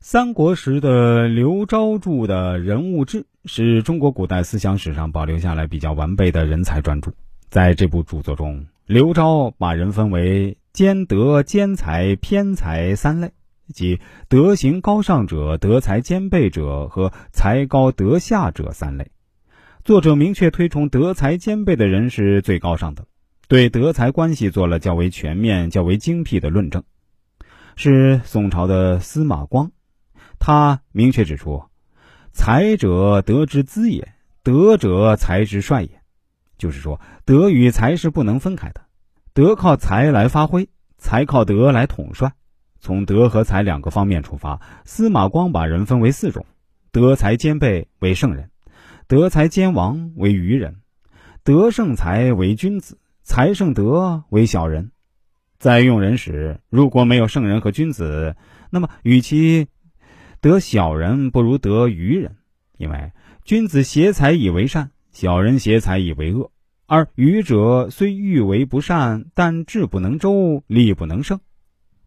三国时的刘昭著的人物志是中国古代思想史上保留下来比较完备的人才专著。在这部著作中，刘昭把人分为兼德、兼才、偏才三类，即德行高尚者、德才兼备者和才高德下者三类。作者明确推崇德才兼备的人是最高尚的，对德才关系做了较为全面、较为精辟的论证。是宋朝的司马光。他明确指出：“才者，德之资也；德者，才之帅也。”就是说，德与才是不能分开的。德靠才来发挥，才靠德来统帅。从德和才两个方面出发，司马光把人分为四种：德才兼备为圣人，德才兼王为愚人，德胜才为君子，才胜德为小人。在用人时，如果没有圣人和君子，那么与其得小人不如得愚人，因为君子挟才以为善，小人挟才以为恶，而愚者虽欲为不善，但智不能周，力不能胜。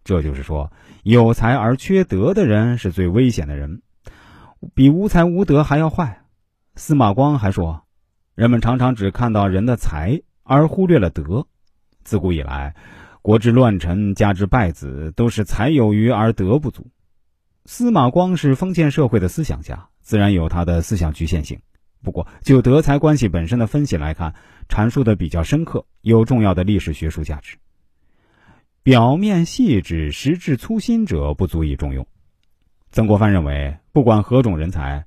这就是说，有才而缺德的人是最危险的人，比无才无德还要坏。司马光还说，人们常常只看到人的才，而忽略了德。自古以来，国之乱臣，家之败子，都是才有余而德不足。司马光是封建社会的思想家，自然有他的思想局限性。不过，就德才关系本身的分析来看，阐述的比较深刻，有重要的历史学术价值。表面细致、实质粗心者不足以重用。曾国藩认为，不管何种人才，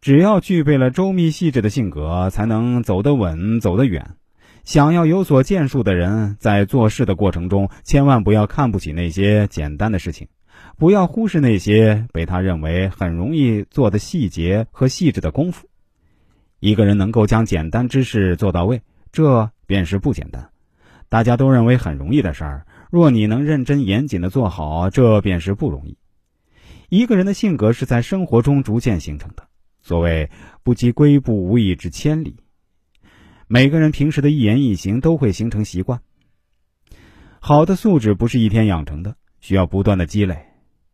只要具备了周密细致的性格，才能走得稳、走得远。想要有所建树的人，在做事的过程中，千万不要看不起那些简单的事情。不要忽视那些被他认为很容易做的细节和细致的功夫。一个人能够将简单之事做到位，这便是不简单。大家都认为很容易的事儿，若你能认真严谨的做好，这便是不容易。一个人的性格是在生活中逐渐形成的。所谓“不积跬步，无以至千里”。每个人平时的一言一行都会形成习惯。好的素质不是一天养成的，需要不断的积累。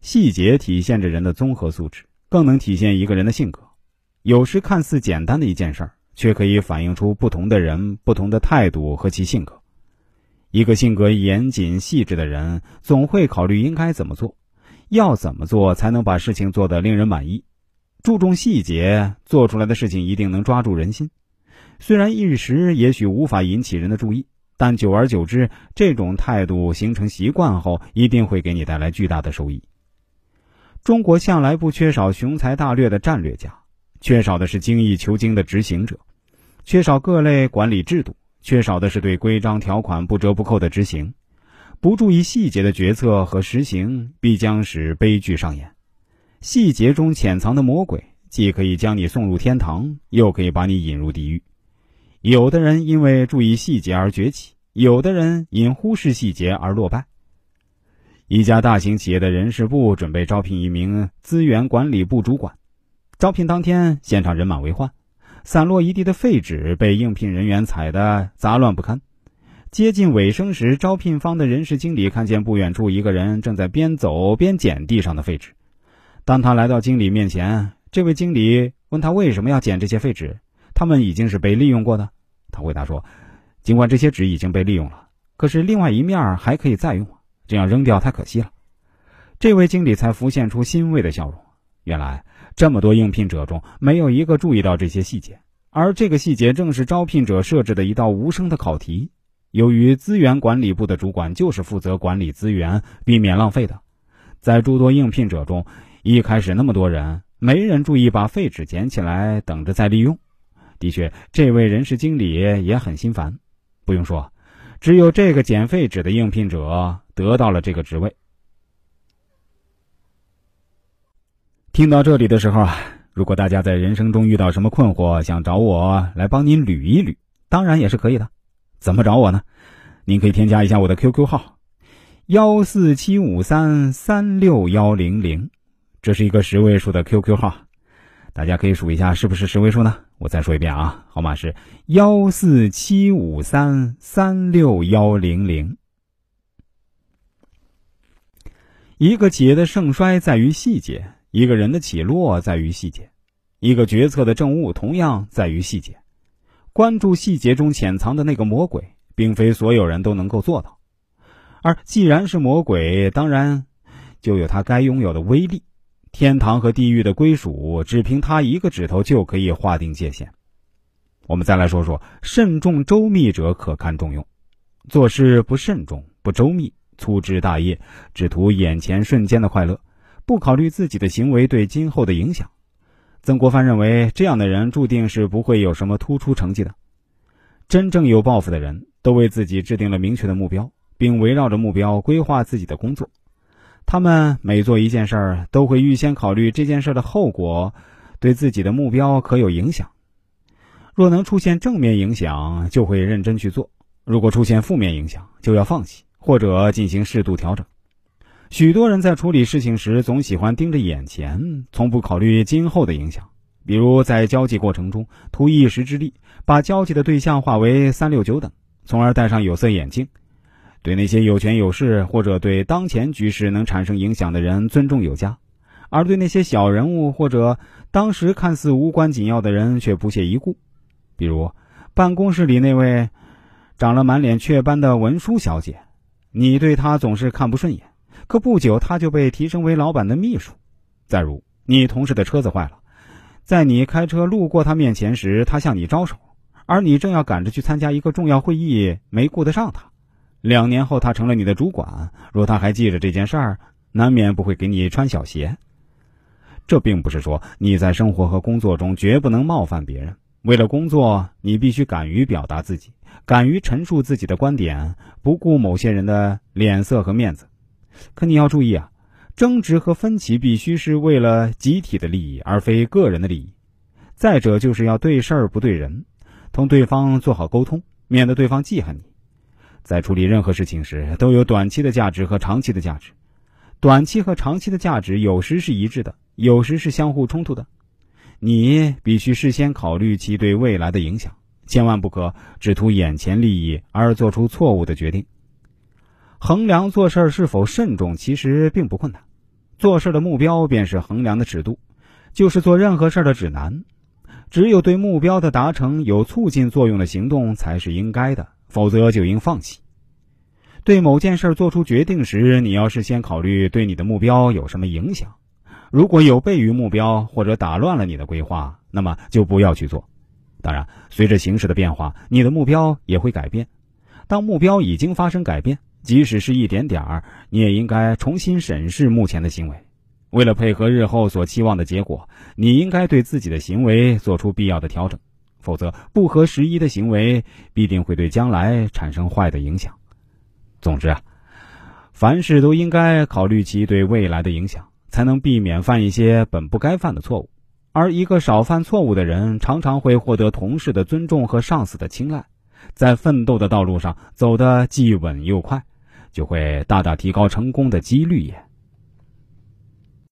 细节体现着人的综合素质，更能体现一个人的性格。有时看似简单的一件事儿，却可以反映出不同的人不同的态度和其性格。一个性格严谨细致的人，总会考虑应该怎么做，要怎么做才能把事情做得令人满意。注重细节，做出来的事情一定能抓住人心。虽然一时也许无法引起人的注意，但久而久之，这种态度形成习惯后，一定会给你带来巨大的收益。中国向来不缺少雄才大略的战略家，缺少的是精益求精的执行者，缺少各类管理制度，缺少的是对规章条款不折不扣的执行。不注意细节的决策和实行，必将使悲剧上演。细节中潜藏的魔鬼，既可以将你送入天堂，又可以把你引入地狱。有的人因为注意细节而崛起，有的人因忽视细节而落败。一家大型企业的人事部准备招聘一名资源管理部主管。招聘当天，现场人满为患，散落一地的废纸被应聘人员踩得杂乱不堪。接近尾声时，招聘方的人事经理看见不远处一个人正在边走边捡地上的废纸。当他来到经理面前，这位经理问他为什么要捡这些废纸，他们已经是被利用过的。他回答说：“尽管这些纸已经被利用了，可是另外一面还可以再用。”这样扔掉太可惜了，这位经理才浮现出欣慰的笑容。原来这么多应聘者中，没有一个注意到这些细节，而这个细节正是招聘者设置的一道无声的考题。由于资源管理部的主管就是负责管理资源、避免浪费的，在诸多应聘者中，一开始那么多人，没人注意把废纸捡起来等着再利用。的确，这位人事经理也很心烦。不用说。只有这个捡废纸的应聘者得到了这个职位。听到这里的时候啊，如果大家在人生中遇到什么困惑，想找我来帮您捋一捋，当然也是可以的。怎么找我呢？您可以添加一下我的 QQ 号：幺四七五三三六幺零零，这是一个十位数的 QQ 号。大家可以数一下，是不是十位数呢？我再说一遍啊，号码是幺四七五三三六幺零零。一个企业的盛衰在于细节，一个人的起落在于细节，一个决策的正误同样在于细节。关注细节中潜藏的那个魔鬼，并非所有人都能够做到。而既然是魔鬼，当然就有他该拥有的威力。天堂和地狱的归属，只凭他一个指头就可以划定界限。我们再来说说，慎重周密者可堪重用。做事不慎重、不周密，粗枝大叶，只图眼前瞬间的快乐，不考虑自己的行为对今后的影响。曾国藩认为，这样的人注定是不会有什么突出成绩的。真正有抱负的人，都为自己制定了明确的目标，并围绕着目标规划自己的工作。他们每做一件事儿，都会预先考虑这件事的后果，对自己的目标可有影响。若能出现正面影响，就会认真去做；如果出现负面影响，就要放弃或者进行适度调整。许多人在处理事情时，总喜欢盯着眼前，从不考虑今后的影响。比如在交际过程中，图一时之利，把交际的对象化为三六九等，从而戴上有色眼镜。对那些有权有势或者对当前局势能产生影响的人尊重有加，而对那些小人物或者当时看似无关紧要的人却不屑一顾。比如办公室里那位长了满脸雀斑的文书小姐，你对他总是看不顺眼，可不久他就被提升为老板的秘书。再如你同事的车子坏了，在你开车路过他面前时，他向你招手，而你正要赶着去参加一个重要会议，没顾得上他。两年后，他成了你的主管。若他还记着这件事儿，难免不会给你穿小鞋。这并不是说你在生活和工作中绝不能冒犯别人。为了工作，你必须敢于表达自己，敢于陈述自己的观点，不顾某些人的脸色和面子。可你要注意啊，争执和分歧必须是为了集体的利益，而非个人的利益。再者，就是要对事儿不对人，同对方做好沟通，免得对方记恨你。在处理任何事情时，都有短期的价值和长期的价值。短期和长期的价值有时是一致的，有时是相互冲突的。你必须事先考虑其对未来的影响，千万不可只图眼前利益而做出错误的决定。衡量做事是否慎重，其实并不困难。做事的目标便是衡量的尺度，就是做任何事的指南。只有对目标的达成有促进作用的行动才是应该的。否则就应放弃。对某件事做出决定时，你要事先考虑对你的目标有什么影响。如果有悖于目标或者打乱了你的规划，那么就不要去做。当然，随着形势的变化，你的目标也会改变。当目标已经发生改变，即使是一点点儿，你也应该重新审视目前的行为。为了配合日后所期望的结果，你应该对自己的行为做出必要的调整。否则，不合时宜的行为必定会对将来产生坏的影响。总之啊，凡事都应该考虑其对未来的影响，才能避免犯一些本不该犯的错误。而一个少犯错误的人，常常会获得同事的尊重和上司的青睐，在奋斗的道路上走得既稳又快，就会大大提高成功的几率也。